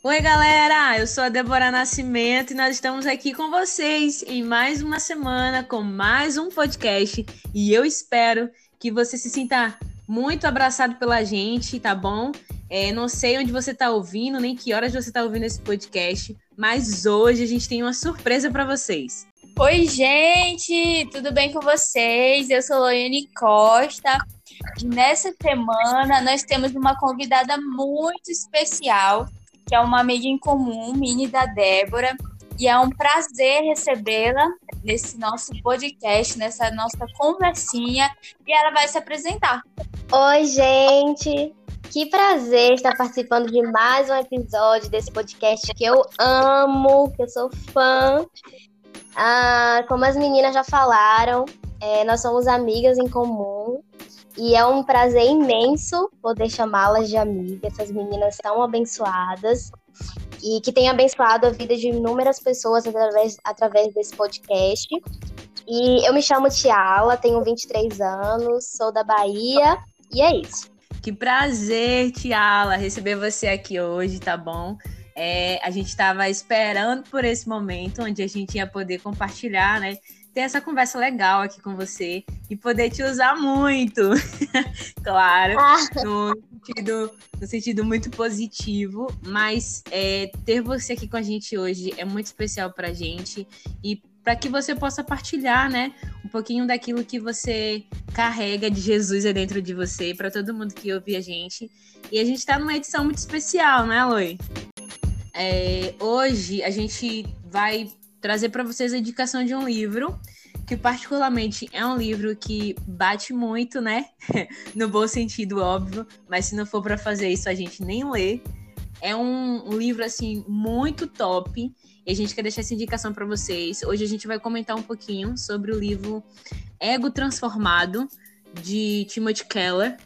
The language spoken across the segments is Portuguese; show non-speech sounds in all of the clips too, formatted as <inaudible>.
Oi, galera! Eu sou a Débora Nascimento e nós estamos aqui com vocês em mais uma semana com mais um podcast. E eu espero que você se sinta muito abraçado pela gente, tá bom? É, não sei onde você está ouvindo, nem que horas você está ouvindo esse podcast, mas hoje a gente tem uma surpresa para vocês. Oi, gente! Tudo bem com vocês? Eu sou Loiane Costa. E nessa semana nós temos uma convidada muito especial, que é uma amiga em comum, Mini da Débora. E é um prazer recebê-la nesse nosso podcast, nessa nossa conversinha. E ela vai se apresentar. Oi, gente! Que prazer estar participando de mais um episódio desse podcast que eu amo, que eu sou fã. Ah, como as meninas já falaram, é, nós somos amigas em comum e é um prazer imenso poder chamá-las de amigas, essas meninas tão abençoadas e que têm abençoado a vida de inúmeras pessoas através, através desse podcast. E eu me chamo Tiala, tenho 23 anos, sou da Bahia e é isso. Que prazer, Tiala, receber você aqui hoje, tá bom? É, a gente estava esperando por esse momento onde a gente ia poder compartilhar, né? Ter essa conversa legal aqui com você e poder te usar muito. <laughs> claro, ah. no, sentido, no sentido muito positivo, mas é, ter você aqui com a gente hoje é muito especial para a gente e para que você possa partilhar, né, um pouquinho daquilo que você carrega de Jesus dentro de você, para todo mundo que ouve a gente. E a gente está numa edição muito especial, né, Loi? É, hoje a gente vai trazer para vocês a indicação de um livro que particularmente é um livro que bate muito, né? <laughs> no bom sentido, óbvio, mas se não for para fazer isso a gente nem lê. É um, livro assim muito top e a gente quer deixar essa indicação para vocês. Hoje a gente vai comentar um pouquinho sobre o livro Ego Transformado, de Timothy Keller.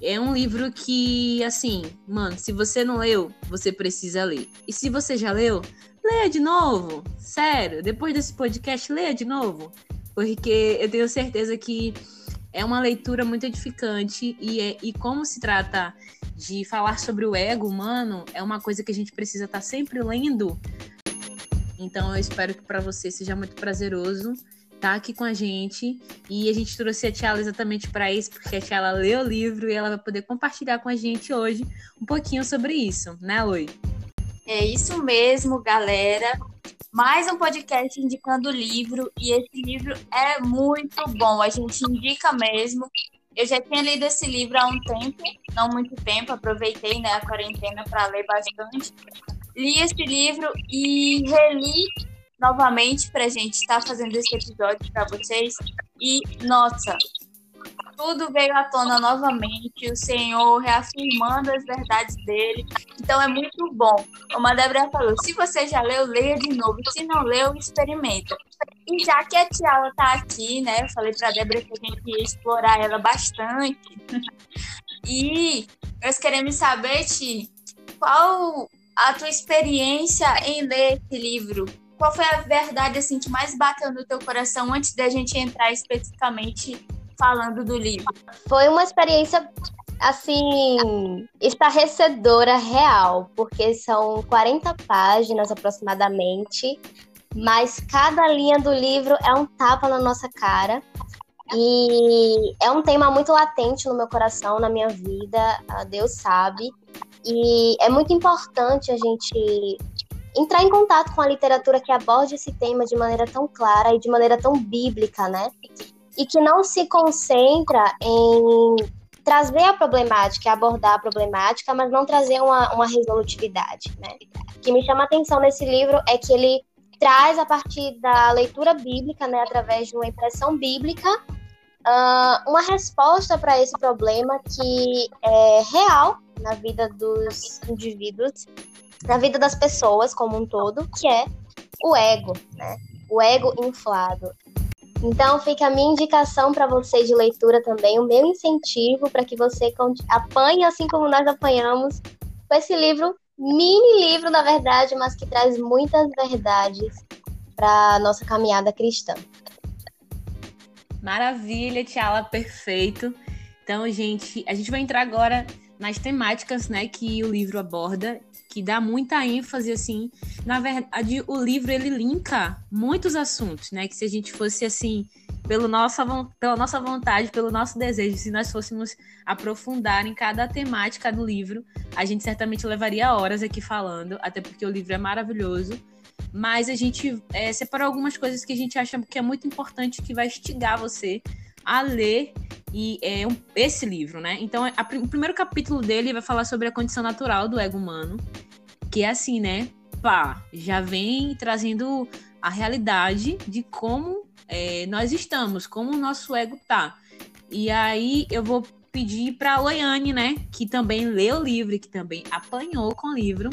É um livro que, assim, mano, se você não leu, você precisa ler. E se você já leu, leia de novo. Sério, depois desse podcast, leia de novo. Porque eu tenho certeza que é uma leitura muito edificante e, é, e como se trata de falar sobre o ego humano, é uma coisa que a gente precisa estar sempre lendo então eu espero que para você seja muito prazeroso estar tá aqui com a gente. E a gente trouxe a Tiala exatamente para isso, porque a Tiala leu o livro e ela vai poder compartilhar com a gente hoje um pouquinho sobre isso, né, Lui? É isso mesmo, galera. Mais um podcast indicando livro, e esse livro é muito bom. A gente indica mesmo. Eu já tinha lido esse livro há um tempo, não muito tempo, aproveitei né, a quarentena para ler bastante li esse livro e reli novamente para a gente estar tá fazendo esse episódio para vocês. E, nossa, tudo veio à tona novamente, o Senhor reafirmando as verdades dele. Então é muito bom. Como a Débora falou, se você já leu, leia de novo. Se não leu, experimenta. E já que a Tiala tá aqui, né? Eu falei pra Débora que a gente ia explorar ela bastante. <laughs> e nós queremos saber, Ti, qual a tua experiência em ler esse livro. Qual foi a verdade assim que mais bateu no teu coração antes da gente entrar especificamente falando do livro? Foi uma experiência assim, estarrecedora real, porque são 40 páginas aproximadamente, mas cada linha do livro é um tapa na nossa cara. E é um tema muito latente no meu coração, na minha vida, Deus sabe. E é muito importante a gente entrar em contato com a literatura que aborde esse tema de maneira tão clara e de maneira tão bíblica, né? E que não se concentra em trazer a problemática, abordar a problemática, mas não trazer uma, uma resolutividade, né? O que me chama a atenção nesse livro é que ele traz, a partir da leitura bíblica, né, através de uma impressão bíblica, uh, uma resposta para esse problema que é real na vida dos indivíduos, na vida das pessoas como um todo, que é o ego, né? O ego inflado. Então fica a minha indicação para você de leitura também, o meu incentivo para que você apanhe assim como nós apanhamos com esse livro, mini livro na verdade, mas que traz muitas verdades para nossa caminhada cristã. Maravilha, Tiala, perfeito. Então, gente, a gente vai entrar agora nas temáticas, né, que o livro aborda, que dá muita ênfase assim. Na verdade, o livro ele linka muitos assuntos, né, que se a gente fosse assim, pelo nossa, pela nossa vontade, pelo nosso desejo, se nós fôssemos aprofundar em cada temática do livro, a gente certamente levaria horas aqui falando, até porque o livro é maravilhoso. Mas a gente é, separou algumas coisas que a gente acha que é muito importante, que vai instigar você a ler e é um, esse livro, né? Então, a, o primeiro capítulo dele vai falar sobre a condição natural do ego humano, que é assim, né? Pá, já vem trazendo a realidade de como é, nós estamos, como o nosso ego tá. E aí eu vou pedir para a Loiane, né, que também leu o livro, que também apanhou com o livro,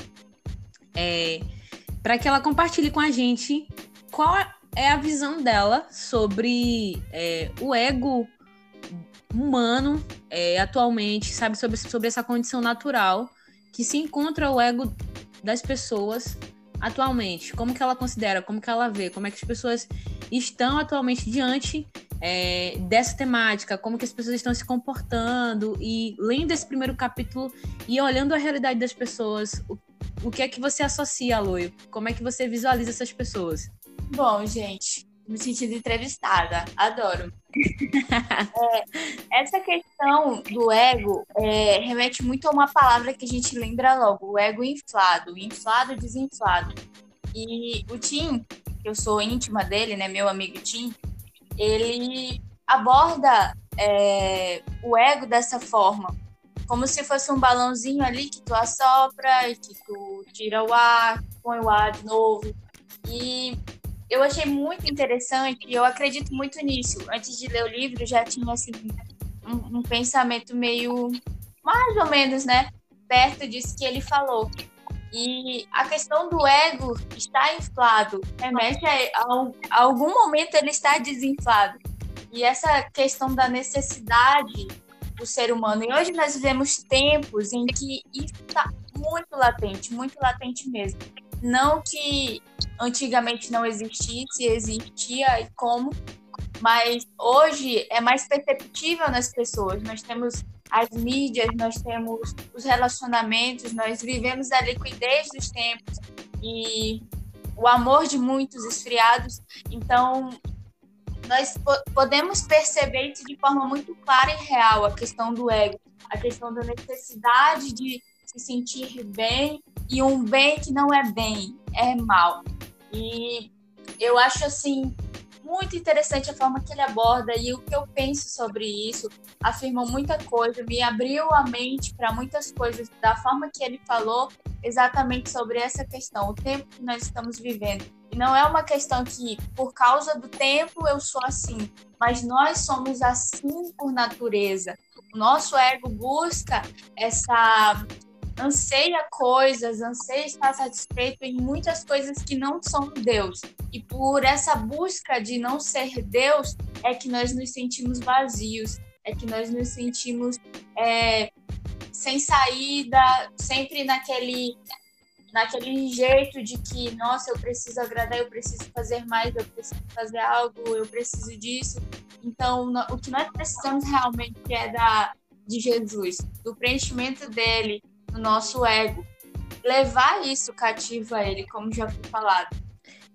é, para que ela compartilhe com a gente qual é a visão dela sobre é, o ego humano é, atualmente, sabe, sobre, sobre essa condição natural que se encontra o ego das pessoas atualmente. Como que ela considera, como que ela vê, como é que as pessoas estão atualmente diante é, dessa temática, como que as pessoas estão se comportando e lendo esse primeiro capítulo e olhando a realidade das pessoas, o, o que é que você associa, Aloio? Como é que você visualiza essas pessoas? Bom, gente, me sentindo entrevistada, adoro. é, essa questão do ego é, remete muito a uma palavra que a gente lembra logo, o ego inflado, inflado, desinflado. E o Tim, que eu sou íntima dele, né, meu amigo Tim, ele aborda é, o ego dessa forma, como se fosse um balãozinho ali que tu assopra e que tu tira o ar, põe o ar de novo. E eu achei muito interessante e eu acredito muito nisso. Antes de ler o livro, já tinha assim, um, um pensamento meio mais ou menos, né? Perto disso que ele falou. E a questão do ego está inflado, remete a, a, a algum momento ele está desinflado. E essa questão da necessidade do ser humano. E hoje nós vivemos tempos em que isso está muito latente, muito latente mesmo. Não que antigamente não existisse, existia e como, mas hoje é mais perceptível nas pessoas. Nós temos as mídias, nós temos os relacionamentos, nós vivemos a liquidez dos tempos e o amor de muitos esfriados. Então, nós podemos perceber isso de forma muito clara e real, a questão do ego, a questão da necessidade de se sentir bem e um bem que não é bem, é mal. E eu acho assim muito interessante a forma que ele aborda e o que eu penso sobre isso. Afirmou muita coisa, me abriu a mente para muitas coisas da forma que ele falou exatamente sobre essa questão, o tempo que nós estamos vivendo. E não é uma questão que, por causa do tempo, eu sou assim, mas nós somos assim por natureza. O nosso ego busca essa anseia coisas, anseia estar satisfeito em muitas coisas que não são Deus. E por essa busca de não ser Deus é que nós nos sentimos vazios, é que nós nos sentimos é, sem saída, sempre naquele naquele jeito de que, nossa, eu preciso agradar, eu preciso fazer mais, eu preciso fazer algo, eu preciso disso. Então, o que nós precisamos realmente é da de Jesus, do preenchimento dele, no nosso ego. Levar isso cativo a ele, como já foi falado.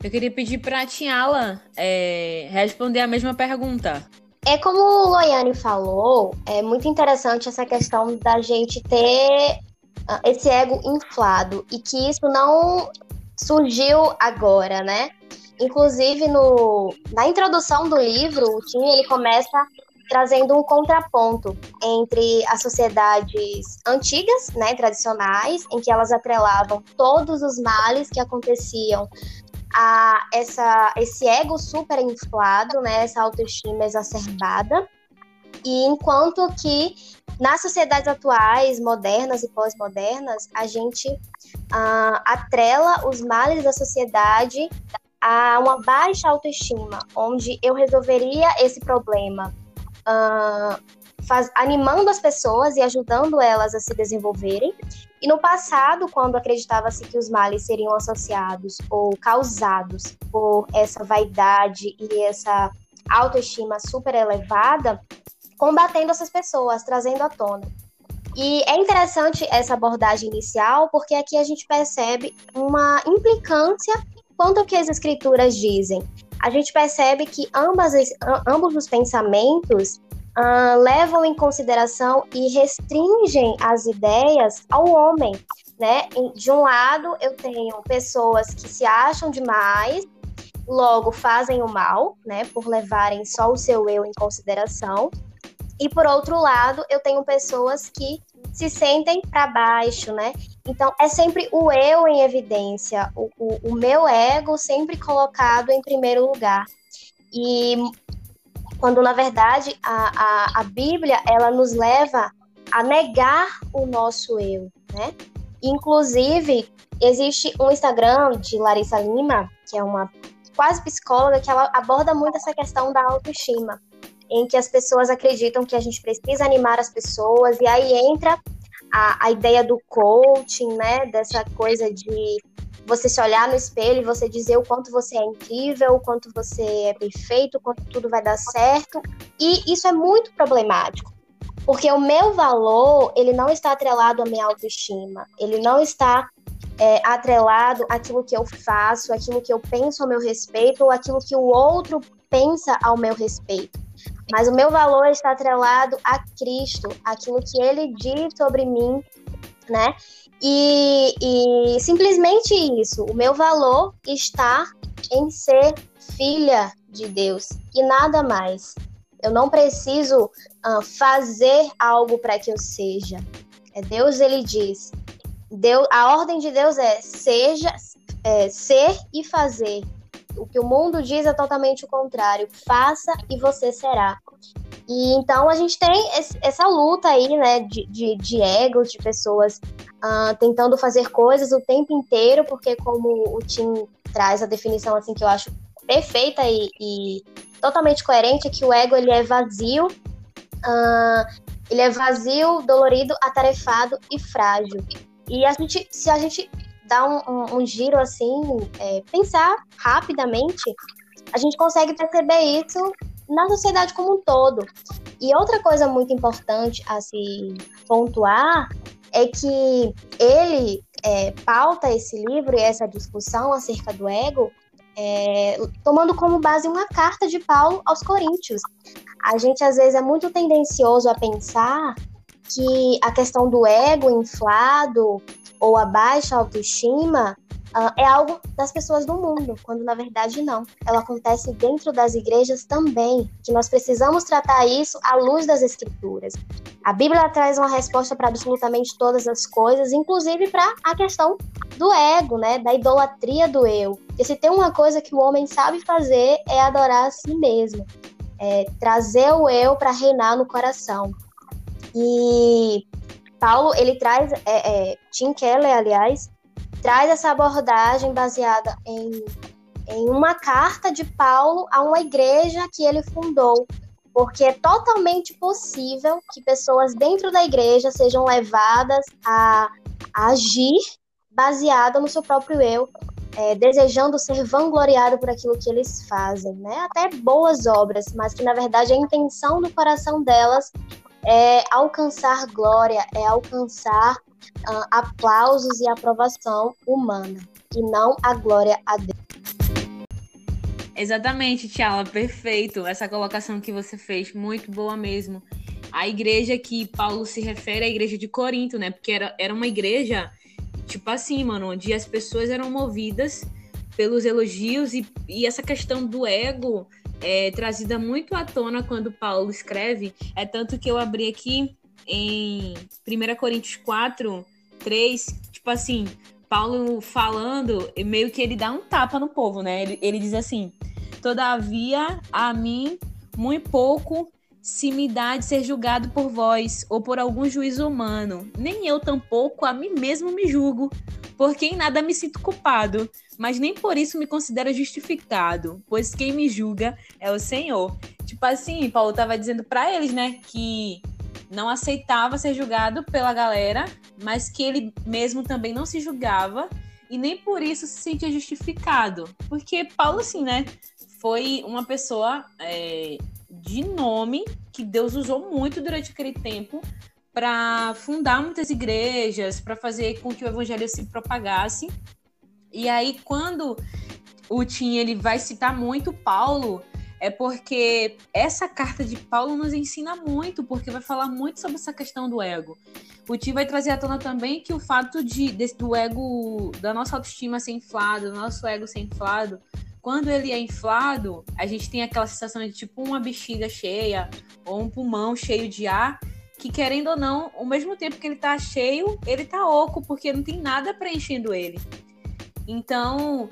Eu queria pedir para a Tiala é, responder a mesma pergunta. É como o Loiane falou, é muito interessante essa questão da gente ter ah, esse ego inflado e que isso não surgiu agora, né? Inclusive no, na introdução do livro, o Tim ele começa trazendo um contraponto entre as sociedades antigas, né, tradicionais, em que elas atrelavam todos os males que aconteciam a essa, esse ego super inflado, né, essa autoestima exacerbada, e enquanto que nas sociedades atuais, modernas e pós-modernas, a gente uh, atrela os males da sociedade a uma baixa autoestima, onde eu resolveria esse problema uh, faz, animando as pessoas e ajudando elas a se desenvolverem. E no passado, quando acreditava-se que os males seriam associados ou causados por essa vaidade e essa autoestima super elevada, combatendo essas pessoas, trazendo à tona. E é interessante essa abordagem inicial, porque aqui a gente percebe uma implicância quanto ao que as escrituras dizem. A gente percebe que ambas, ambos os pensamentos uh, levam em consideração e restringem as ideias ao homem. Né? De um lado, eu tenho pessoas que se acham demais, logo fazem o mal, né, por levarem só o seu eu em consideração. E por outro lado, eu tenho pessoas que se sentem para baixo, né? Então é sempre o eu em evidência, o, o, o meu ego sempre colocado em primeiro lugar. E quando na verdade a, a, a Bíblia ela nos leva a negar o nosso eu, né? Inclusive, existe um Instagram de Larissa Lima, que é uma quase psicóloga, que ela aborda muito essa questão da autoestima em que as pessoas acreditam que a gente precisa animar as pessoas, e aí entra a, a ideia do coaching, né? Dessa coisa de você se olhar no espelho e você dizer o quanto você é incrível, o quanto você é perfeito, o quanto tudo vai dar certo. E isso é muito problemático. Porque o meu valor, ele não está atrelado à minha autoestima. Ele não está é, atrelado àquilo que eu faço, àquilo que eu penso ao meu respeito, ou àquilo que o outro pensa ao meu respeito. Mas o meu valor está atrelado a Cristo, aquilo que ele diz sobre mim, né? E, e simplesmente isso, o meu valor está em ser filha de Deus e nada mais. Eu não preciso uh, fazer algo para que eu seja. É Deus, ele diz. Deus, a ordem de Deus é seja, é, ser e fazer. O que o mundo diz é totalmente o contrário. Faça e você será. E então a gente tem essa luta aí, né, de, de, de egos, de pessoas uh, tentando fazer coisas o tempo inteiro, porque como o Tim traz a definição assim que eu acho perfeita e, e totalmente coerente, é que o ego ele é vazio, uh, ele é vazio, dolorido, atarefado e frágil. E a gente, se a gente dar um, um, um giro assim, é, pensar rapidamente, a gente consegue perceber isso na sociedade como um todo. E outra coisa muito importante a se pontuar é que ele é, pauta esse livro e essa discussão acerca do ego é, tomando como base uma carta de Paulo aos Coríntios. A gente às vezes é muito tendencioso a pensar que a questão do ego inflado ou a baixa autoestima uh, é algo das pessoas do mundo, quando na verdade não. Ela acontece dentro das igrejas também, que nós precisamos tratar isso à luz das escrituras. A Bíblia traz uma resposta para absolutamente todas as coisas, inclusive para a questão do ego, né, da idolatria do eu. Se tem uma coisa que o homem sabe fazer é adorar a si mesmo, é trazer o eu para reinar no coração. E Paulo, ele traz, é, é, Tim Keller, aliás, traz essa abordagem baseada em, em uma carta de Paulo a uma igreja que ele fundou, porque é totalmente possível que pessoas dentro da igreja sejam levadas a, a agir baseada no seu próprio eu, é, desejando ser vangloriado por aquilo que eles fazem, né? Até boas obras, mas que na verdade a intenção do coração delas é alcançar glória, é alcançar uh, aplausos e aprovação humana, e não a glória a Deus. Exatamente, Tiala, perfeito. Essa colocação que você fez, muito boa mesmo. A igreja que Paulo se refere é a igreja de Corinto, né? Porque era, era uma igreja, tipo assim, mano, onde as pessoas eram movidas pelos elogios e, e essa questão do ego é trazida muito à tona quando Paulo escreve. É tanto que eu abri aqui em 1 Coríntios 4, 3, tipo assim, Paulo falando, meio que ele dá um tapa no povo, né? Ele, ele diz assim: Todavia, a mim, muito pouco se me dá de ser julgado por vós ou por algum juízo humano. Nem eu tampouco a mim mesmo me julgo, porque em nada me sinto culpado, mas nem por isso me considero justificado, pois quem me julga é o Senhor. Tipo assim, Paulo estava dizendo para eles, né, que não aceitava ser julgado pela galera, mas que ele mesmo também não se julgava e nem por isso se sentia justificado. Porque Paulo, assim, né, foi uma pessoa é, de nome que Deus usou muito durante aquele tempo para fundar muitas igrejas, para fazer com que o evangelho se propagasse. E aí, quando o Tim ele vai citar muito Paulo, é porque essa carta de Paulo nos ensina muito, porque vai falar muito sobre essa questão do ego. O Tim vai trazer à tona também que o fato de, de do ego, da nossa autoestima ser inflado, do nosso ego ser inflado, quando ele é inflado, a gente tem aquela sensação de tipo uma bexiga cheia ou um pulmão cheio de ar, que querendo ou não, ao mesmo tempo que ele tá cheio, ele tá oco, porque não tem nada preenchendo ele. Então,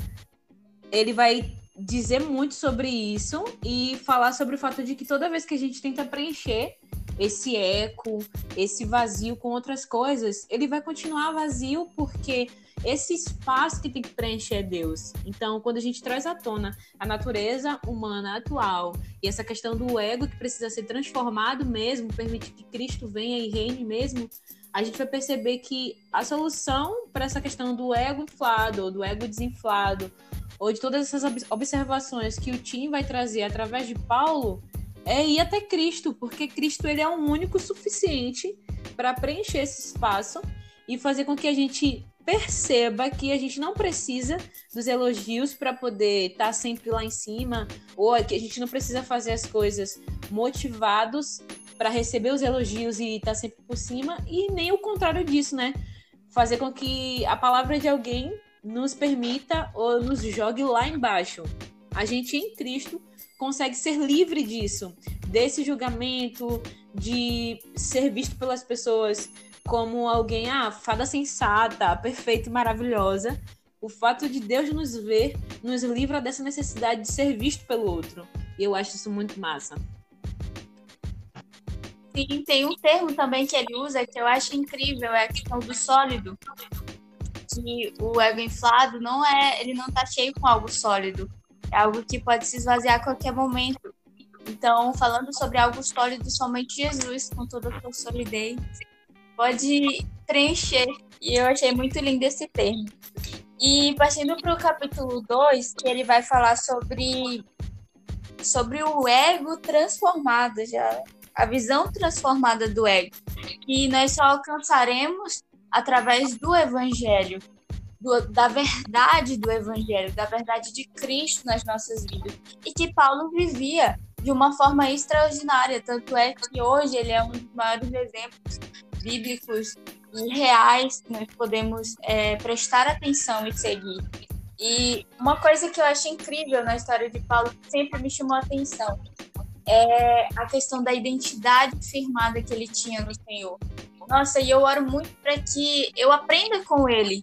ele vai dizer muito sobre isso e falar sobre o fato de que toda vez que a gente tenta preencher esse eco, esse vazio com outras coisas, ele vai continuar vazio porque esse espaço que tem que preencher é Deus. Então, quando a gente traz à tona a natureza humana atual e essa questão do ego que precisa ser transformado mesmo, permitir que Cristo venha e reine mesmo, a gente vai perceber que a solução para essa questão do ego inflado, do ego desinflado, ou de todas essas observações que o Tim vai trazer através de Paulo, é ir até Cristo, porque Cristo ele é o único suficiente para preencher esse espaço e fazer com que a gente perceba que a gente não precisa dos elogios para poder estar tá sempre lá em cima, ou que a gente não precisa fazer as coisas motivados para receber os elogios e estar tá sempre por cima, e nem o contrário disso, né? Fazer com que a palavra de alguém nos permita ou nos jogue lá embaixo. A gente em Cristo consegue ser livre disso, desse julgamento, de ser visto pelas pessoas como alguém, ah, fada sensata, perfeita e maravilhosa. O fato de Deus nos ver nos livra dessa necessidade de ser visto pelo outro. E eu acho isso muito massa. Sim, tem um termo também que ele usa que eu acho incrível, é a questão do sólido que o ego inflado não é, ele não está cheio com algo sólido, é algo que pode se esvaziar a qualquer momento. Então, falando sobre algo sólido, somente Jesus, com toda a sua solidez, pode preencher. E eu achei muito lindo esse termo. E partindo para o capítulo 2, que ele vai falar sobre, sobre o ego transformado, já a visão transformada do ego, que nós só alcançaremos através do Evangelho, do, da verdade do Evangelho, da verdade de Cristo nas nossas vidas. E que Paulo vivia de uma forma extraordinária. Tanto é que hoje ele é um dos maiores exemplos bíblicos e reais que nós podemos é, prestar atenção e seguir. E uma coisa que eu acho incrível na história de Paulo, que sempre me chamou a atenção, é a questão da identidade firmada que ele tinha no Senhor. Nossa, e eu oro muito para que eu aprenda com ele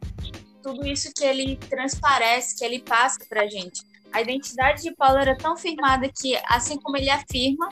tudo isso que ele transparece, que ele passa para gente. A identidade de Paulo era tão firmada que, assim como ele afirma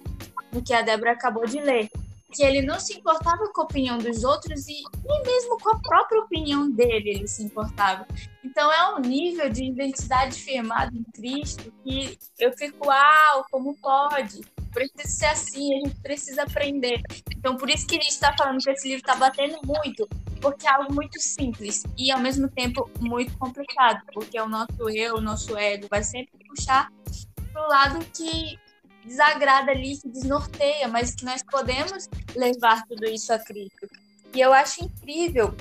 no que a Débora acabou de ler, que ele não se importava com a opinião dos outros e nem mesmo com a própria opinião dele ele se importava. Então é um nível de identidade firmada em Cristo que eu fico, uau, como pode? Precisa ser assim, a gente precisa aprender. Então, por isso que a gente está falando que esse livro está batendo muito, porque é algo muito simples e, ao mesmo tempo, muito complicado, porque o nosso eu, o nosso ego vai sempre puxar para o lado que desagrada ali, que desnorteia, mas que nós podemos levar tudo isso a Cristo. E eu acho incrível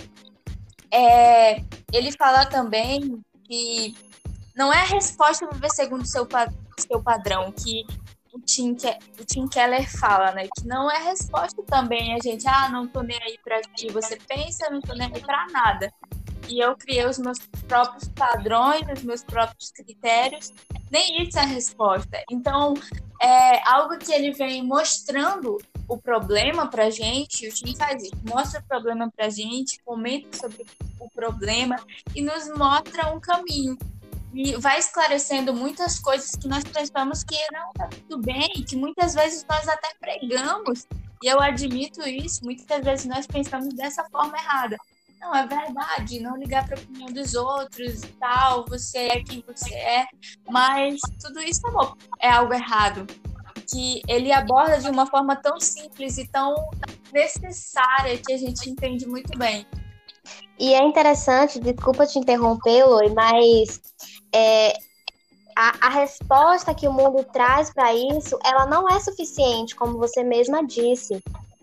é, ele falar também que não é a resposta viver segundo seu, seu padrão, que o Tim, o Tim Keller fala, né? Que não é resposta também a gente, ah, não tô nem aí para que você pensa, não tô nem aí para nada. E eu criei os meus próprios padrões, os meus próprios critérios. Nem isso é resposta. Então, é algo que ele vem mostrando o problema pra gente, o Tim faz isso, mostra o problema pra gente, comenta sobre o problema e nos mostra um caminho e vai esclarecendo muitas coisas que nós pensamos que não tá tudo bem, que muitas vezes nós até pregamos, e eu admito isso, muitas vezes nós pensamos dessa forma errada. Não, é verdade, não ligar para a opinião dos outros e tal, você é quem você é, mas tudo isso, amor, é algo errado. Que ele aborda de uma forma tão simples e tão necessária que a gente entende muito bem. E é interessante, desculpa te interromper, Loi, mas é, a, a, resposta que o mundo traz para isso, ela não é suficiente, como você mesma disse.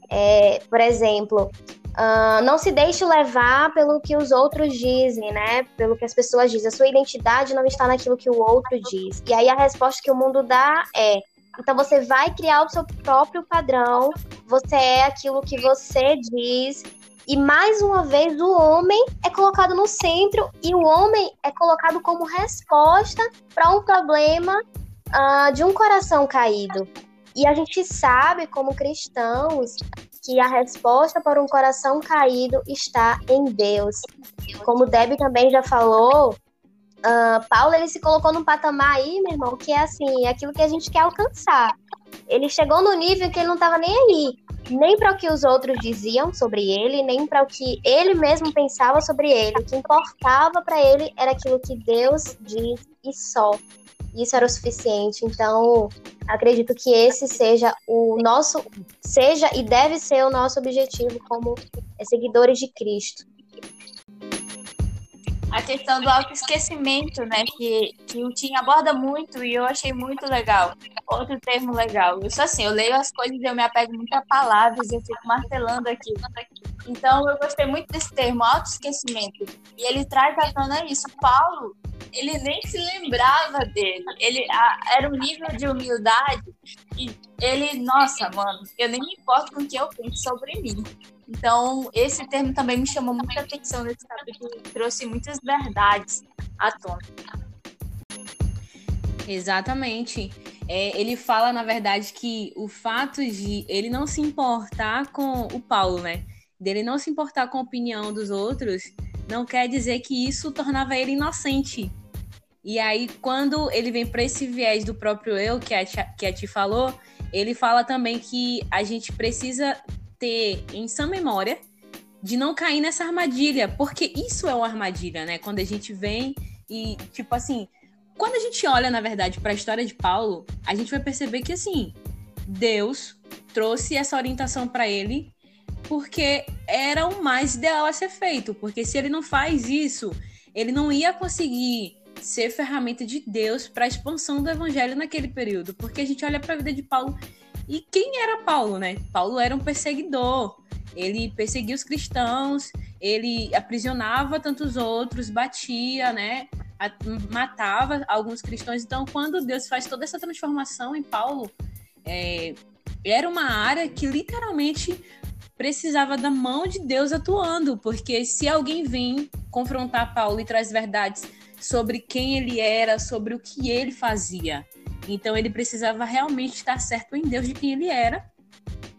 É, por exemplo, uh, não se deixe levar pelo que os outros dizem, né? Pelo que as pessoas dizem. A sua identidade não está naquilo que o outro diz. E aí a resposta que o mundo dá é: então você vai criar o seu próprio padrão, você é aquilo que você diz. E mais uma vez o homem é colocado no centro e o homem é colocado como resposta para um problema uh, de um coração caído. E a gente sabe, como cristãos, que a resposta para um coração caído está em Deus. Como Debbie também já falou, Uh, Paulo ele se colocou num patamar aí, meu irmão, que é assim, é aquilo que a gente quer alcançar. Ele chegou no nível que ele não estava nem aí, nem para o que os outros diziam sobre ele, nem para o que ele mesmo pensava sobre ele. O que importava para ele era aquilo que Deus diz e só. Isso era o suficiente. Então, acredito que esse seja o nosso, seja e deve ser o nosso objetivo como seguidores de Cristo a questão do autoesquecimento, né? Que, que o Tim aborda muito e eu achei muito legal. Outro termo legal. Isso assim, eu leio as coisas e eu me apego muito a palavras, eu fico martelando aqui. Então eu gostei muito desse termo, autoesquecimento. E ele traz à tona isso. Paulo, ele nem se lembrava dele. Ele a, era um nível de humildade e ele, nossa, mano, eu nem me importo com o que eu penso sobre mim. Então, esse termo também me chamou muita atenção nesse capítulo, trouxe muitas verdades à tona. Exatamente. É, ele fala, na verdade, que o fato de ele não se importar com o Paulo, né? Dele não se importar com a opinião dos outros, não quer dizer que isso tornava ele inocente. E aí, quando ele vem para esse viés do próprio eu, que a, que a Ti falou, ele fala também que a gente precisa ter em sã memória de não cair nessa armadilha, porque isso é uma armadilha, né? Quando a gente vem e, tipo assim, quando a gente olha, na verdade, para a história de Paulo, a gente vai perceber que, assim, Deus trouxe essa orientação para ele porque era o mais ideal a ser feito. Porque se ele não faz isso, ele não ia conseguir ser ferramenta de Deus para a expansão do evangelho naquele período. Porque a gente olha para a vida de Paulo e quem era Paulo, né? Paulo era um perseguidor. Ele perseguia os cristãos, ele aprisionava tantos outros, batia, né? matava alguns cristãos. Então, quando Deus faz toda essa transformação em Paulo, é, era uma área que literalmente precisava da mão de Deus atuando, porque se alguém vem confrontar Paulo e traz verdades sobre quem ele era, sobre o que ele fazia, então ele precisava realmente estar certo em Deus de quem ele era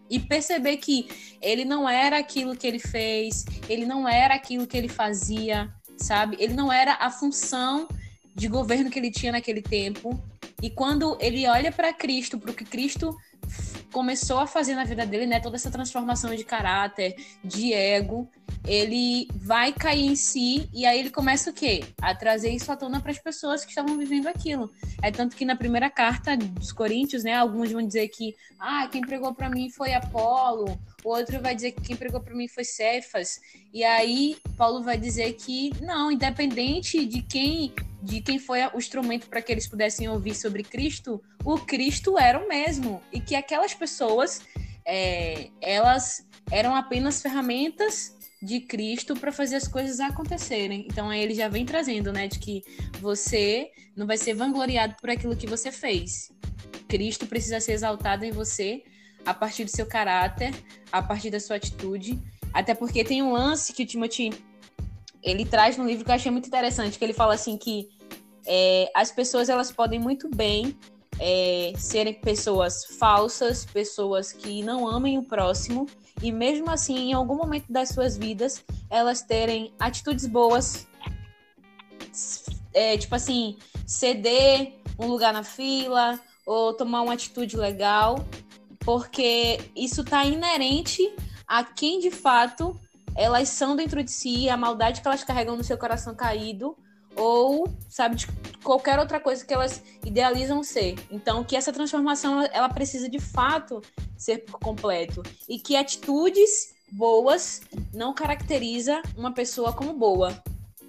e perceber que ele não era aquilo que ele fez, ele não era aquilo que ele fazia, sabe? Ele não era a função de governo que ele tinha naquele tempo. E quando ele olha para Cristo, para o que Cristo começou a fazer na vida dele, né, toda essa transformação de caráter, de ego, ele vai cair em si e aí ele começa o quê? A trazer isso à tona para as pessoas que estavam vivendo aquilo. É tanto que na primeira carta dos Coríntios, né, alguns vão dizer que, ah, quem pregou para mim foi Apolo, o outro vai dizer que quem pregou para mim foi Cefas. E aí Paulo vai dizer que não, independente de quem de quem foi o instrumento para que eles pudessem ouvir sobre Cristo, o Cristo era o mesmo e que aquelas pessoas é, elas eram apenas ferramentas de Cristo para fazer as coisas acontecerem. Então aí ele já vem trazendo, né, de que você não vai ser vangloriado por aquilo que você fez. Cristo precisa ser exaltado em você a partir do seu caráter, a partir da sua atitude, até porque tem um lance que o Timothy ele traz no livro que eu achei muito interessante, que ele fala assim que é, as pessoas elas podem muito bem é, serem pessoas falsas, pessoas que não amem o próximo, e mesmo assim, em algum momento das suas vidas, elas terem atitudes boas, é, tipo assim, ceder um lugar na fila ou tomar uma atitude legal, porque isso está inerente a quem de fato elas são dentro de si, a maldade que elas carregam no seu coração caído, ou, sabe, de qualquer outra coisa que elas idealizam ser. Então, que essa transformação ela precisa de fato ser por completo e que atitudes boas não caracteriza uma pessoa como boa.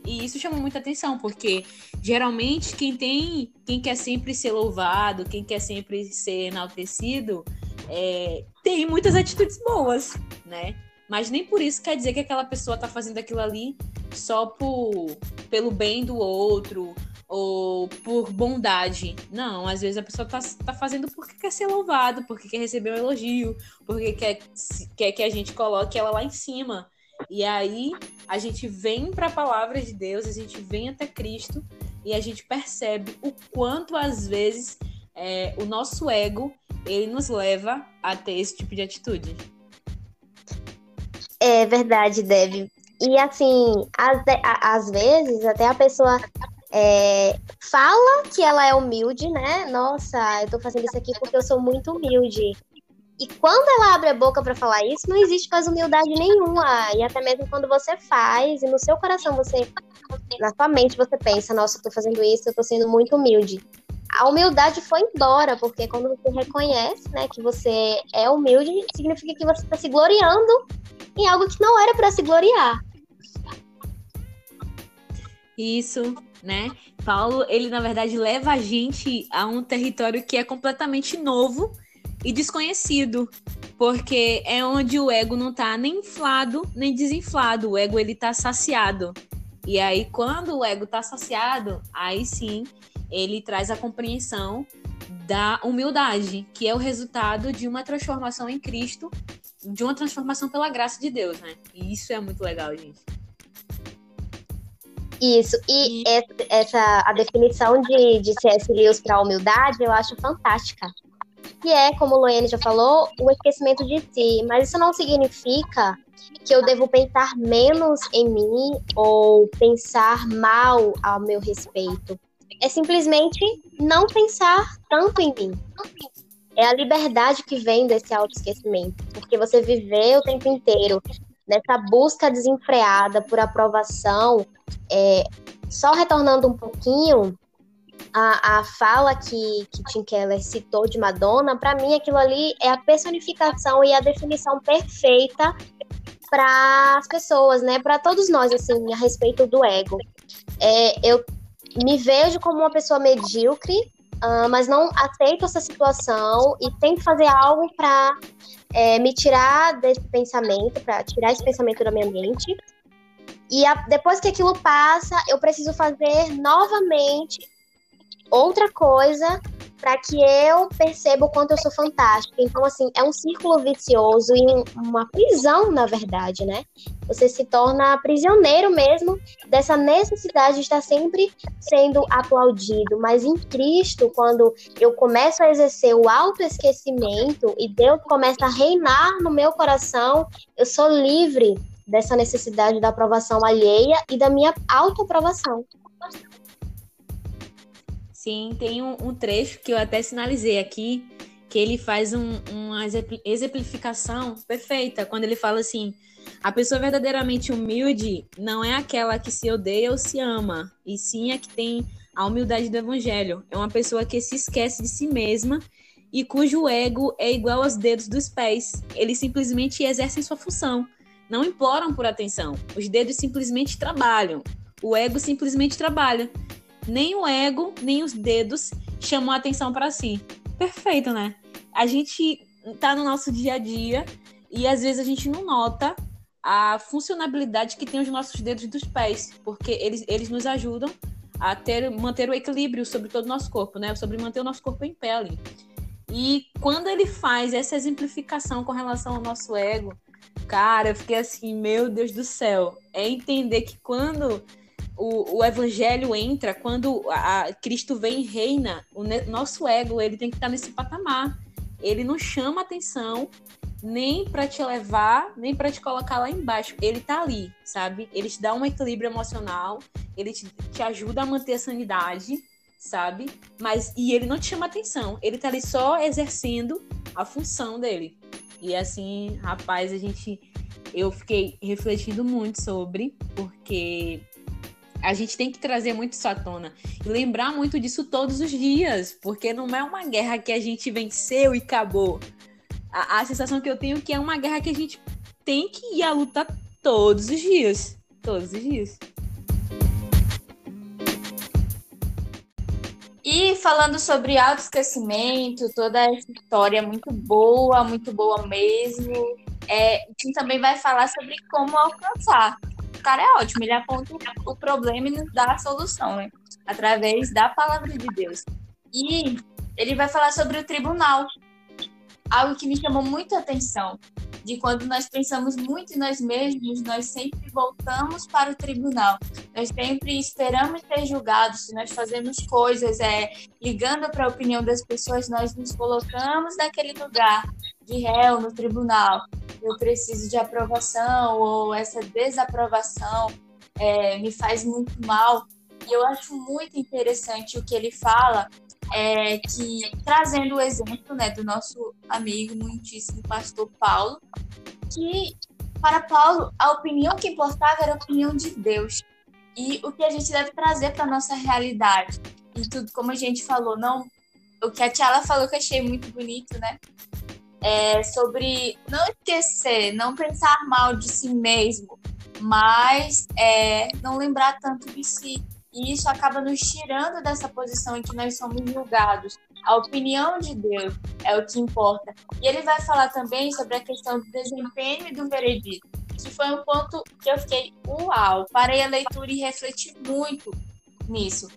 E isso chama muita atenção, porque geralmente quem tem, quem quer sempre ser louvado, quem quer sempre ser enaltecido, é, tem muitas atitudes boas, né? Mas nem por isso quer dizer que aquela pessoa tá fazendo aquilo ali só por, pelo bem do outro ou por bondade. Não, às vezes a pessoa tá, tá fazendo porque quer ser louvado, porque quer receber um elogio, porque quer, quer que a gente coloque ela lá em cima. E aí a gente vem para a palavra de Deus, a gente vem até Cristo e a gente percebe o quanto às vezes é, o nosso ego ele nos leva a ter esse tipo de atitude. É verdade, Deb. E assim, às, às vezes até a pessoa é, fala que ela é humilde, né? Nossa, eu tô fazendo isso aqui porque eu sou muito humilde. E quando ela abre a boca para falar isso, não existe mais humildade nenhuma. E até mesmo quando você faz, e no seu coração você, na sua mente você pensa, nossa, eu tô fazendo isso, eu tô sendo muito humilde. A humildade foi embora, porque quando você reconhece, né, que você é humilde, significa que você está se gloriando em algo que não era para se gloriar. Isso, né? Paulo, ele na verdade leva a gente a um território que é completamente novo e desconhecido, porque é onde o ego não tá nem inflado nem desinflado, o ego ele tá saciado. E aí quando o ego tá saciado, aí sim ele traz a compreensão da humildade, que é o resultado de uma transformação em Cristo, de uma transformação pela graça de Deus, né? E isso é muito legal, gente. Isso, e, essa a definição de, de C.S. Lewis para a humildade eu acho fantástica. Que é, como o Loene já falou, o esquecimento de si. Mas isso não significa que eu devo pensar menos em mim ou pensar mal ao meu respeito. É simplesmente não pensar tanto em mim. É a liberdade que vem desse autoesquecimento, porque você viver o tempo inteiro nessa busca desenfreada por aprovação, é, só retornando um pouquinho a, a fala que, que Tim Keller citou de Madonna, para mim aquilo ali é a personificação e a definição perfeita para as pessoas, né? Para todos nós, assim, a respeito do ego. É, eu me vejo como uma pessoa medíocre, uh, mas não aceito essa situação e tento fazer algo para é, me tirar desse pensamento, para tirar esse pensamento da minha mente. E a, depois que aquilo passa, eu preciso fazer novamente outra coisa para que eu perceba o quanto eu sou fantástica. Então, assim, é um círculo vicioso e uma prisão, na verdade, né? Você se torna prisioneiro mesmo dessa necessidade de estar sempre sendo aplaudido. Mas em Cristo, quando eu começo a exercer o autoesquecimento e Deus começa a reinar no meu coração, eu sou livre dessa necessidade da aprovação alheia e da minha autoaprovação. Sim, tem um, um, trecho que eu até sinalizei aqui, que ele faz um, uma exemplificação perfeita, quando ele fala assim: a pessoa verdadeiramente humilde não é aquela que se odeia ou se ama, e sim a que tem a humildade do evangelho. É uma pessoa que se esquece de si mesma e cujo ego é igual aos dedos dos pés. Eles simplesmente exercem sua função, não imploram por atenção. Os dedos simplesmente trabalham. O ego simplesmente trabalha nem o ego, nem os dedos chamam a atenção para si. Perfeito, né? A gente tá no nosso dia a dia e às vezes a gente não nota a funcionalidade que tem os nossos dedos dos pés, porque eles, eles nos ajudam a ter, manter o equilíbrio sobre todo o nosso corpo, né? Sobre manter o nosso corpo em pele. E quando ele faz essa exemplificação com relação ao nosso ego, cara, eu fiquei assim, meu Deus do céu. É entender que quando o, o evangelho entra, quando a, Cristo vem e reina, o nosso ego ele tem que estar nesse patamar. Ele não chama atenção nem para te levar, nem para te colocar lá embaixo. Ele tá ali, sabe? Ele te dá um equilíbrio emocional, ele te, te ajuda a manter a sanidade, sabe? Mas e ele não te chama atenção. Ele tá ali só exercendo a função dele. E assim, rapaz, a gente eu fiquei refletindo muito sobre, porque a gente tem que trazer muito isso à tona e lembrar muito disso todos os dias, porque não é uma guerra que a gente venceu e acabou. A, a sensação que eu tenho é que é uma guerra que a gente tem que ir à luta todos os dias. Todos os dias. E falando sobre autoesquecimento, toda essa história muito boa, muito boa mesmo. É, Tim também vai falar sobre como alcançar. O cara é ótimo, ele aponta o problema e nos dá a solução, né? Através da palavra de Deus. E ele vai falar sobre o tribunal, algo que me chamou muita atenção de quando nós pensamos muito em nós mesmos, nós sempre voltamos para o tribunal. Nós sempre esperamos ser julgados. Se nós fazemos coisas é, ligando para a opinião das pessoas, nós nos colocamos naquele lugar de réu no tribunal. Eu preciso de aprovação ou essa desaprovação é, me faz muito mal. E eu acho muito interessante o que ele fala é, que trazendo o exemplo né, do nosso amigo muitíssimo pastor Paulo, que para Paulo a opinião que importava era a opinião de Deus e o que a gente deve trazer para nossa realidade e tudo como a gente falou não o que a Tiala falou que eu achei muito bonito né é sobre não esquecer não pensar mal de si mesmo mas é, não lembrar tanto de si e isso acaba nos tirando dessa posição em que nós somos julgados. A opinião de Deus é o que importa. E ele vai falar também sobre a questão do desempenho e do veredito, que foi um ponto que eu fiquei, uau, parei a leitura e refleti muito nisso.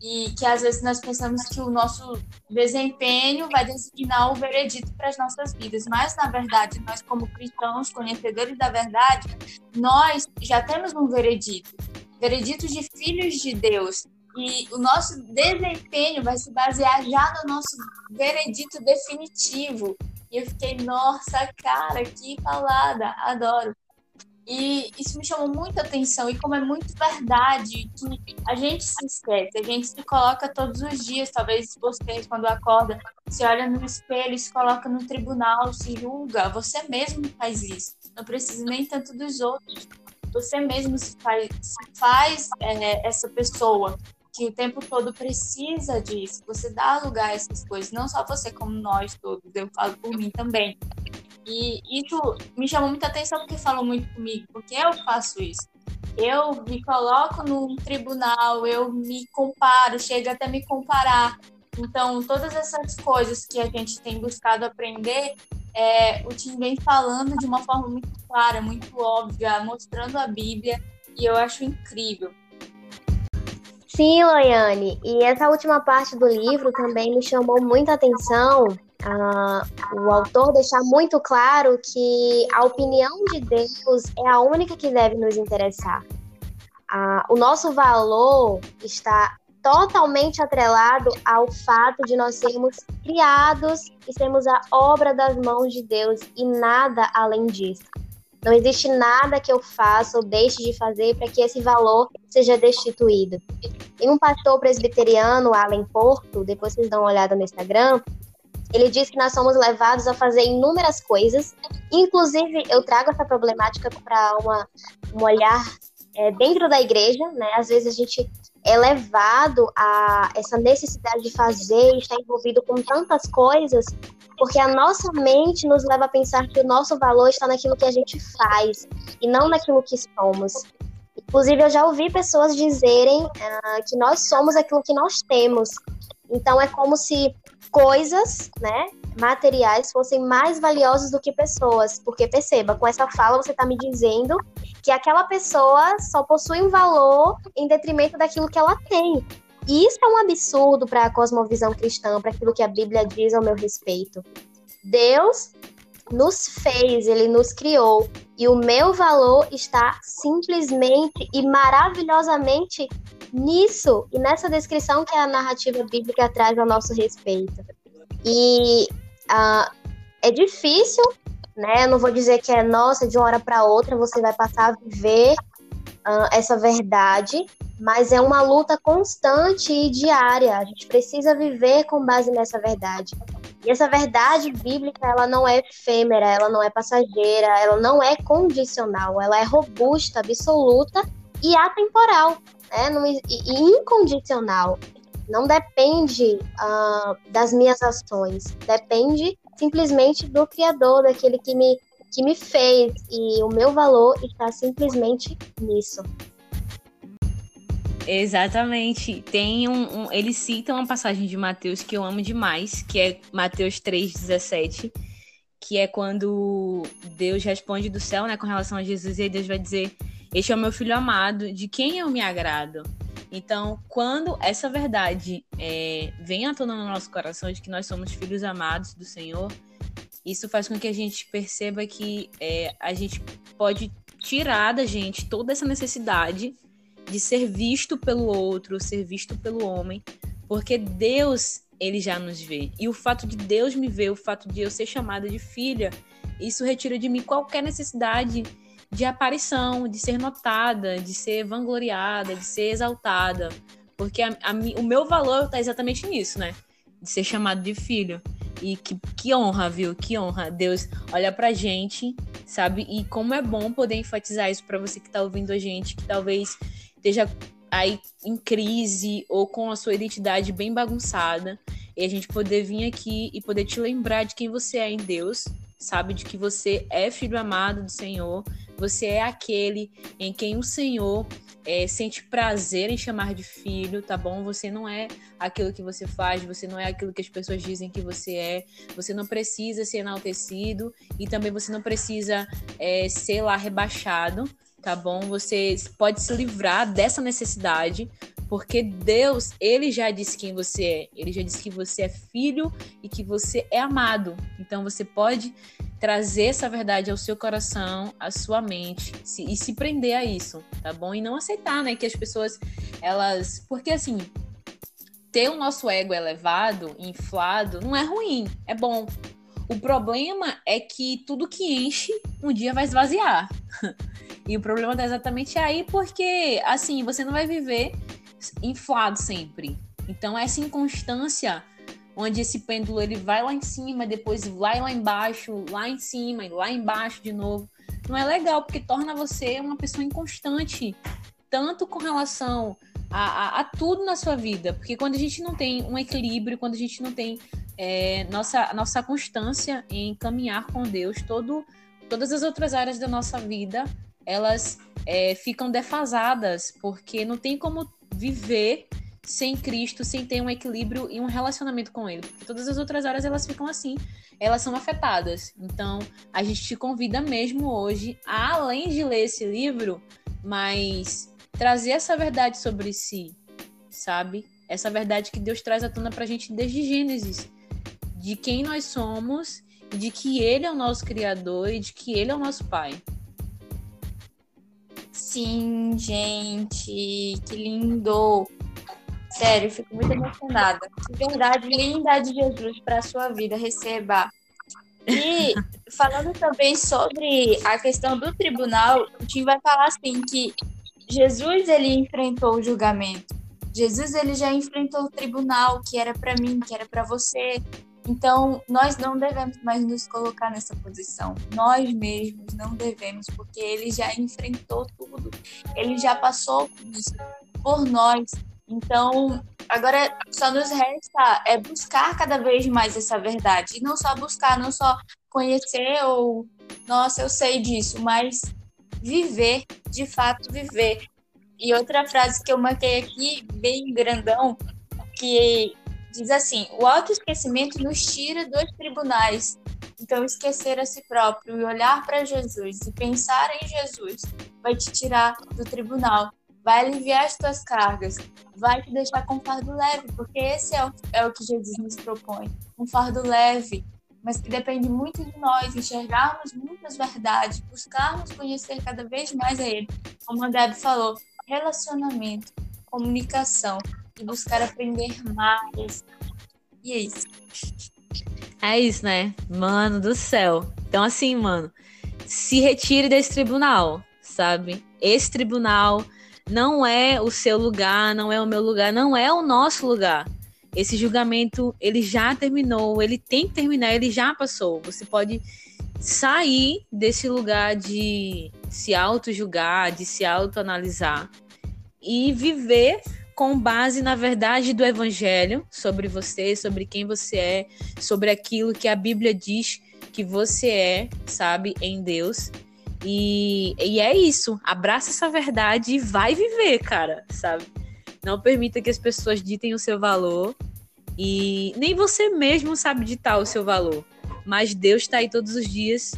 E que às vezes nós pensamos que o nosso desempenho vai designar o veredito para as nossas vidas, mas na verdade, nós, como cristãos, conhecedores da verdade, nós já temos um veredito veredito de filhos de Deus. E o nosso desempenho vai se basear já no nosso veredito definitivo. E eu fiquei, nossa, cara, que palavra, adoro. E isso me chamou muita atenção. E como é muito verdade que a gente se esquece, a gente se coloca todos os dias, talvez vocês, quando acorda, se olha no espelho, se coloca no tribunal, se julga. Você mesmo faz isso. Não precisa nem tanto dos outros você mesmo se faz, se faz é, essa pessoa que o tempo todo precisa disso. Você dá lugar a essas coisas, não só você, como nós todos. Eu falo por mim também. E isso me chamou muita atenção porque falou muito comigo, porque eu faço isso. Eu me coloco num tribunal, eu me comparo, chega até me comparar. Então, todas essas coisas que a gente tem buscado aprender, é, o Tim vem falando de uma forma muito clara, muito óbvia, mostrando a Bíblia, e eu acho incrível. Sim, Loiane, e essa última parte do livro também me chamou muita atenção. Uh, o autor deixar muito claro que a opinião de Deus é a única que deve nos interessar. Uh, o nosso valor está totalmente atrelado ao fato de nós sermos criados e sermos a obra das mãos de Deus e nada além disso. Não existe nada que eu faça ou deixe de fazer para que esse valor seja destituído. Tem um pastor presbiteriano, Allen Porto, depois vocês dão uma olhada no Instagram, ele diz que nós somos levados a fazer inúmeras coisas, inclusive eu trago essa problemática para um olhar é, dentro da igreja, né? Às vezes a gente é levado a essa necessidade de fazer, estar envolvido com tantas coisas, porque a nossa mente nos leva a pensar que o nosso valor está naquilo que a gente faz e não naquilo que somos. Inclusive, eu já ouvi pessoas dizerem uh, que nós somos aquilo que nós temos. Então, é como se coisas, né, materiais fossem mais valiosas do que pessoas. Porque perceba, com essa fala você está me dizendo que aquela pessoa só possui um valor em detrimento daquilo que ela tem. E isso é um absurdo para a cosmovisão cristã, para aquilo que a Bíblia diz ao meu respeito. Deus nos fez, ele nos criou, e o meu valor está simplesmente e maravilhosamente nisso e nessa descrição que a narrativa bíblica traz ao nosso respeito. E uh, é difícil, né? Eu não vou dizer que é nossa, de uma hora para outra você vai passar a viver uh, essa verdade, mas é uma luta constante e diária. A gente precisa viver com base nessa verdade. E essa verdade bíblica, ela não é efêmera, ela não é passageira, ela não é condicional, ela é robusta, absoluta e atemporal, né? e, e incondicional. Não depende uh, das minhas ações, depende simplesmente do Criador, daquele que me, que me fez, e o meu valor está simplesmente nisso. Exatamente. Tem um, um, Eles citam uma passagem de Mateus que eu amo demais, que é Mateus 3,17, que é quando Deus responde do céu, né, com relação a Jesus, e Deus vai dizer: Este é o meu filho amado, de quem eu me agrado. Então, quando essa verdade é, vem à tona no nosso coração de que nós somos filhos amados do Senhor, isso faz com que a gente perceba que é, a gente pode tirar da gente toda essa necessidade de ser visto pelo outro, ser visto pelo homem, porque Deus, ele já nos vê. E o fato de Deus me ver, o fato de eu ser chamada de filha, isso retira de mim qualquer necessidade de aparição, de ser notada, de ser vangloriada, de ser exaltada. Porque a, a, o meu valor está exatamente nisso, né? De ser chamado de filho. E que, que honra, viu? Que honra. Deus olha pra gente, sabe? E como é bom poder enfatizar isso para você que tá ouvindo a gente, que talvez esteja aí em crise ou com a sua identidade bem bagunçada. E a gente poder vir aqui e poder te lembrar de quem você é em Deus, sabe? De que você é filho amado do Senhor, você é aquele em quem o Senhor é, sente prazer em chamar de filho, tá bom? Você não é aquilo que você faz, você não é aquilo que as pessoas dizem que você é, você não precisa ser enaltecido e também você não precisa é, ser lá rebaixado, tá bom? Você pode se livrar dessa necessidade, porque Deus, ele já disse quem você é. Ele já disse que você é filho e que você é amado. Então você pode trazer essa verdade ao seu coração, à sua mente se, e se prender a isso, tá bom? E não aceitar, né, que as pessoas elas, porque assim, ter o nosso ego elevado, inflado, não é ruim, é bom. O problema é que tudo que enche um dia vai esvaziar. <laughs> e o problema tá exatamente aí porque assim, você não vai viver inflado sempre. Então essa inconstância onde esse pêndulo ele vai lá em cima, depois vai lá embaixo, lá em cima e lá embaixo de novo. Não é legal, porque torna você uma pessoa inconstante, tanto com relação a, a, a tudo na sua vida. Porque quando a gente não tem um equilíbrio, quando a gente não tem é, nossa, nossa constância em caminhar com Deus, todo, todas as outras áreas da nossa vida, elas é, ficam defasadas, porque não tem como viver sem Cristo, sem ter um equilíbrio e um relacionamento com Ele. Porque todas as outras áreas elas ficam assim, elas são afetadas. Então, a gente te convida mesmo hoje, além de ler esse livro, mas trazer essa verdade sobre si, sabe? Essa verdade que Deus traz à tona pra gente desde Gênesis, de quem nós somos, de que Ele é o nosso Criador e de que Ele é o nosso Pai. Sim, gente, que lindo! Sério, fico muito emocionada. De verdade, linda de Jesus para a sua vida, receba. E falando também sobre a questão do tribunal, o Tim vai falar assim que Jesus ele enfrentou o julgamento. Jesus ele já enfrentou o tribunal que era para mim, que era para você. Então, nós não devemos mais nos colocar nessa posição. Nós mesmos não devemos, porque ele já enfrentou tudo. Ele já passou por isso por nós. Então, agora só nos resta é buscar cada vez mais essa verdade. E não só buscar, não só conhecer ou, nossa, eu sei disso, mas viver, de fato viver. E outra frase que eu marquei aqui, bem grandão, que diz assim: o autoesquecimento nos tira dos tribunais. Então, esquecer a si próprio e olhar para Jesus e pensar em Jesus vai te tirar do tribunal vai aliviar as tuas cargas, vai te deixar com um fardo leve, porque esse é o, é o que Jesus nos propõe, um fardo leve, mas que depende muito de nós enxergarmos muitas verdades, buscarmos conhecer cada vez mais a Ele. Como a Deb falou, relacionamento, comunicação e buscar aprender mais. E é isso. É isso, né? Mano do céu. Então, assim, mano, se retire desse tribunal, sabe? Esse tribunal não é o seu lugar, não é o meu lugar, não é o nosso lugar. Esse julgamento, ele já terminou, ele tem que terminar, ele já passou. Você pode sair desse lugar de se auto-julgar, de se auto-analisar e viver com base na verdade do evangelho sobre você, sobre quem você é, sobre aquilo que a Bíblia diz que você é, sabe, em Deus e, e é isso. Abraça essa verdade e vai viver, cara, sabe? Não permita que as pessoas ditem o seu valor. E nem você mesmo sabe ditar o seu valor. Mas Deus está aí todos os dias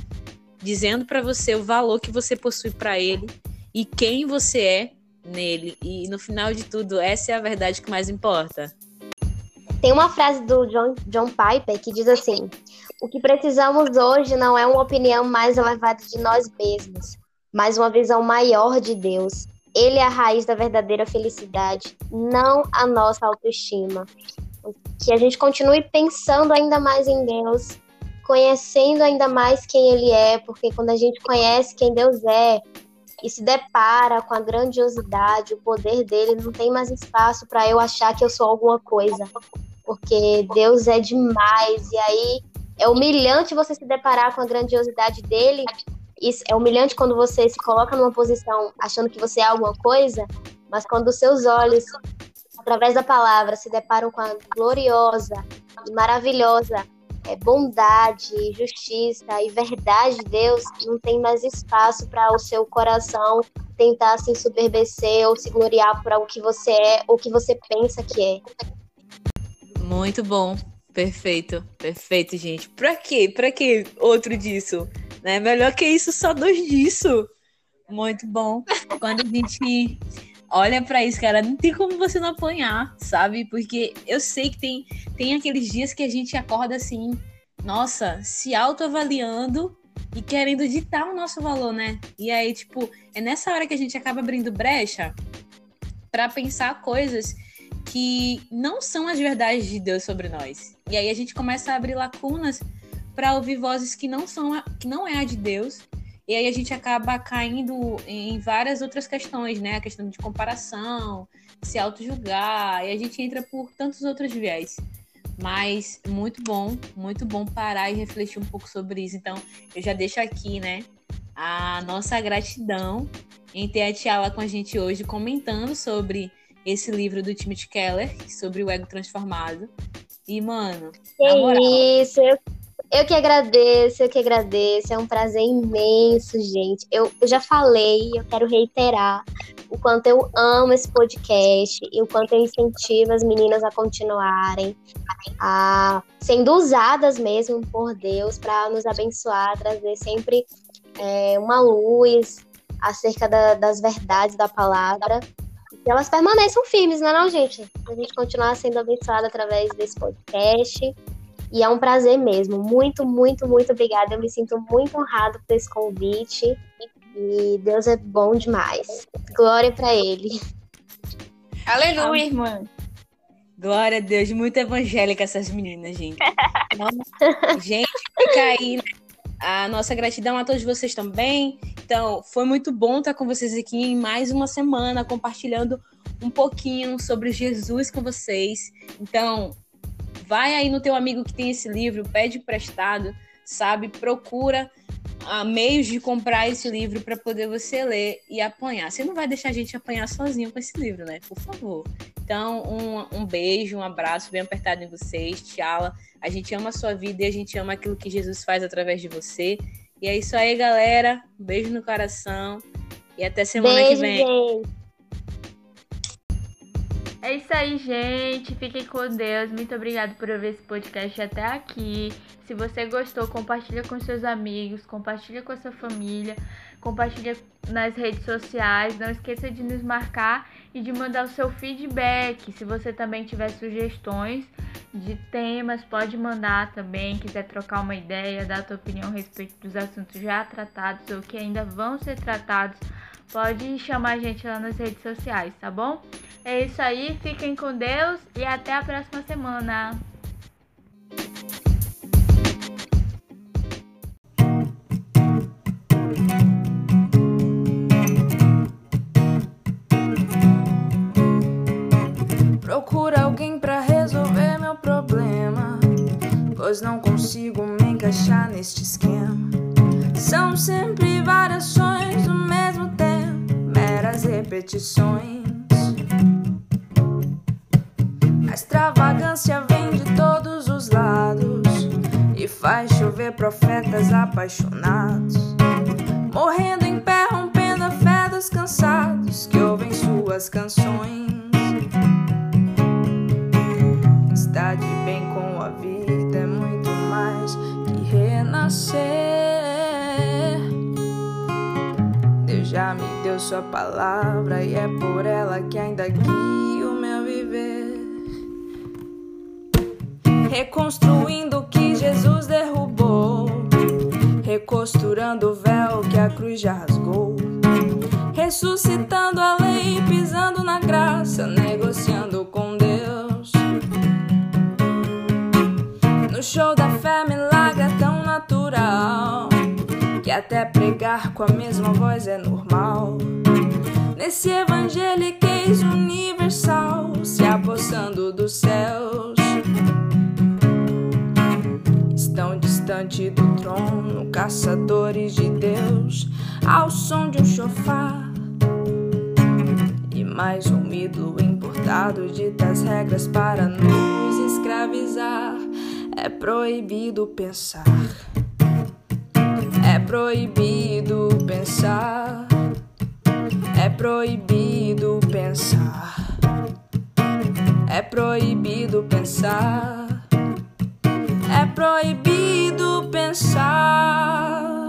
dizendo para você o valor que você possui para Ele e quem você é nele. E no final de tudo, essa é a verdade que mais importa. Tem uma frase do John, John Piper que diz assim: O que precisamos hoje não é uma opinião mais elevada de nós mesmos, mas uma visão maior de Deus. Ele é a raiz da verdadeira felicidade, não a nossa autoestima. Que a gente continue pensando ainda mais em Deus, conhecendo ainda mais quem Ele é, porque quando a gente conhece quem Deus é, e se depara com a grandiosidade, o poder dele, não tem mais espaço para eu achar que eu sou alguma coisa. Porque Deus é demais. E aí é humilhante você se deparar com a grandiosidade dele. Isso é humilhante quando você se coloca numa posição achando que você é alguma coisa, mas quando os seus olhos, através da palavra, se deparam com a gloriosa e maravilhosa é, bondade, justiça e verdade de Deus, não tem mais espaço para o seu coração tentar se ensoberbecer ou se gloriar por algo que você é ou que você pensa que é. Muito bom. Perfeito, perfeito, gente. Pra quê? Pra que outro disso? Né? Melhor que isso, só dois disso. Muito bom. Quando a gente olha para isso, cara, não tem como você não apanhar, sabe? Porque eu sei que tem, tem aqueles dias que a gente acorda assim, nossa, se autoavaliando e querendo ditar o nosso valor, né? E aí, tipo, é nessa hora que a gente acaba abrindo brecha para pensar coisas que não são as verdades de Deus sobre nós. E aí a gente começa a abrir lacunas para ouvir vozes que não são a, que não é a de Deus e aí a gente acaba caindo em várias outras questões, né? A questão de comparação, se auto-julgar, e a gente entra por tantos outros viés. Mas muito bom, muito bom parar e refletir um pouco sobre isso. Então, eu já deixo aqui, né, a nossa gratidão em ter a Tiala com a gente hoje comentando sobre esse livro do Timothy Keller, sobre o ego transformado. E, mano, que na moral, isso, eu eu que agradeço, eu que agradeço. É um prazer imenso, gente. Eu, eu já falei, eu quero reiterar o quanto eu amo esse podcast e o quanto eu incentivo as meninas a continuarem, a, sendo usadas mesmo por Deus para nos abençoar, trazer sempre é, uma luz acerca da, das verdades da palavra. Que elas permaneçam firmes, não é não, gente? A gente continuar sendo abençoada através desse podcast. E é um prazer mesmo. Muito, muito, muito obrigada. Eu me sinto muito honrado por esse convite. E Deus é bom demais. Glória para Ele. Aleluia, irmã. Glória a Deus, muito evangélica essas meninas, gente. <laughs> gente, fica aí né? A nossa gratidão a todos vocês também. Então, foi muito bom estar com vocês aqui em mais uma semana, compartilhando um pouquinho sobre Jesus com vocês. Então, vai aí no teu amigo que tem esse livro, pede emprestado, sabe? Procura uh, meios de comprar esse livro para poder você ler e apanhar. Você não vai deixar a gente apanhar sozinho com esse livro, né? Por favor. Então, um, um beijo, um abraço bem apertado em vocês. Tchala. A gente ama a sua vida e a gente ama aquilo que Jesus faz através de você. E é isso aí, galera. Um beijo no coração. E até semana beijo, que vem. Gente. É isso aí, gente. Fiquem com Deus. Muito obrigada por ouvir esse podcast até aqui. Se você gostou, compartilha com seus amigos, compartilha com a sua família, compartilha nas redes sociais. Não esqueça de nos marcar e de mandar o seu feedback. Se você também tiver sugestões de temas, pode mandar também. Quiser trocar uma ideia, dar a sua opinião a respeito dos assuntos já tratados ou que ainda vão ser tratados, pode chamar a gente lá nas redes sociais, tá bom? É isso aí, fiquem com Deus e até a próxima semana. Procura alguém para resolver meu problema, pois não consigo me encaixar neste esquema. São sempre variações do mesmo tempo, meras repetições. extravagância vem de todos os lados e faz chover profetas apaixonados, morrendo em pé, rompendo a fé dos cansados que ouvem suas canções. Sua palavra e é por ela que ainda guio o meu viver. Reconstruindo o que Jesus derrubou, recosturando o véu que a cruz já rasgou, ressuscitando a lei, pisando na graça, negociando com Deus. No show da fé, milagre é tão natural até pregar com a mesma voz é normal. Nesse evangeliquez universal, se apossando dos céus, estão distante do trono, caçadores de Deus, ao som de um chofar. E mais um ídolo importado dita as regras para nos escravizar. É proibido pensar. É proibido pensar. É proibido pensar. É proibido pensar. É proibido pensar.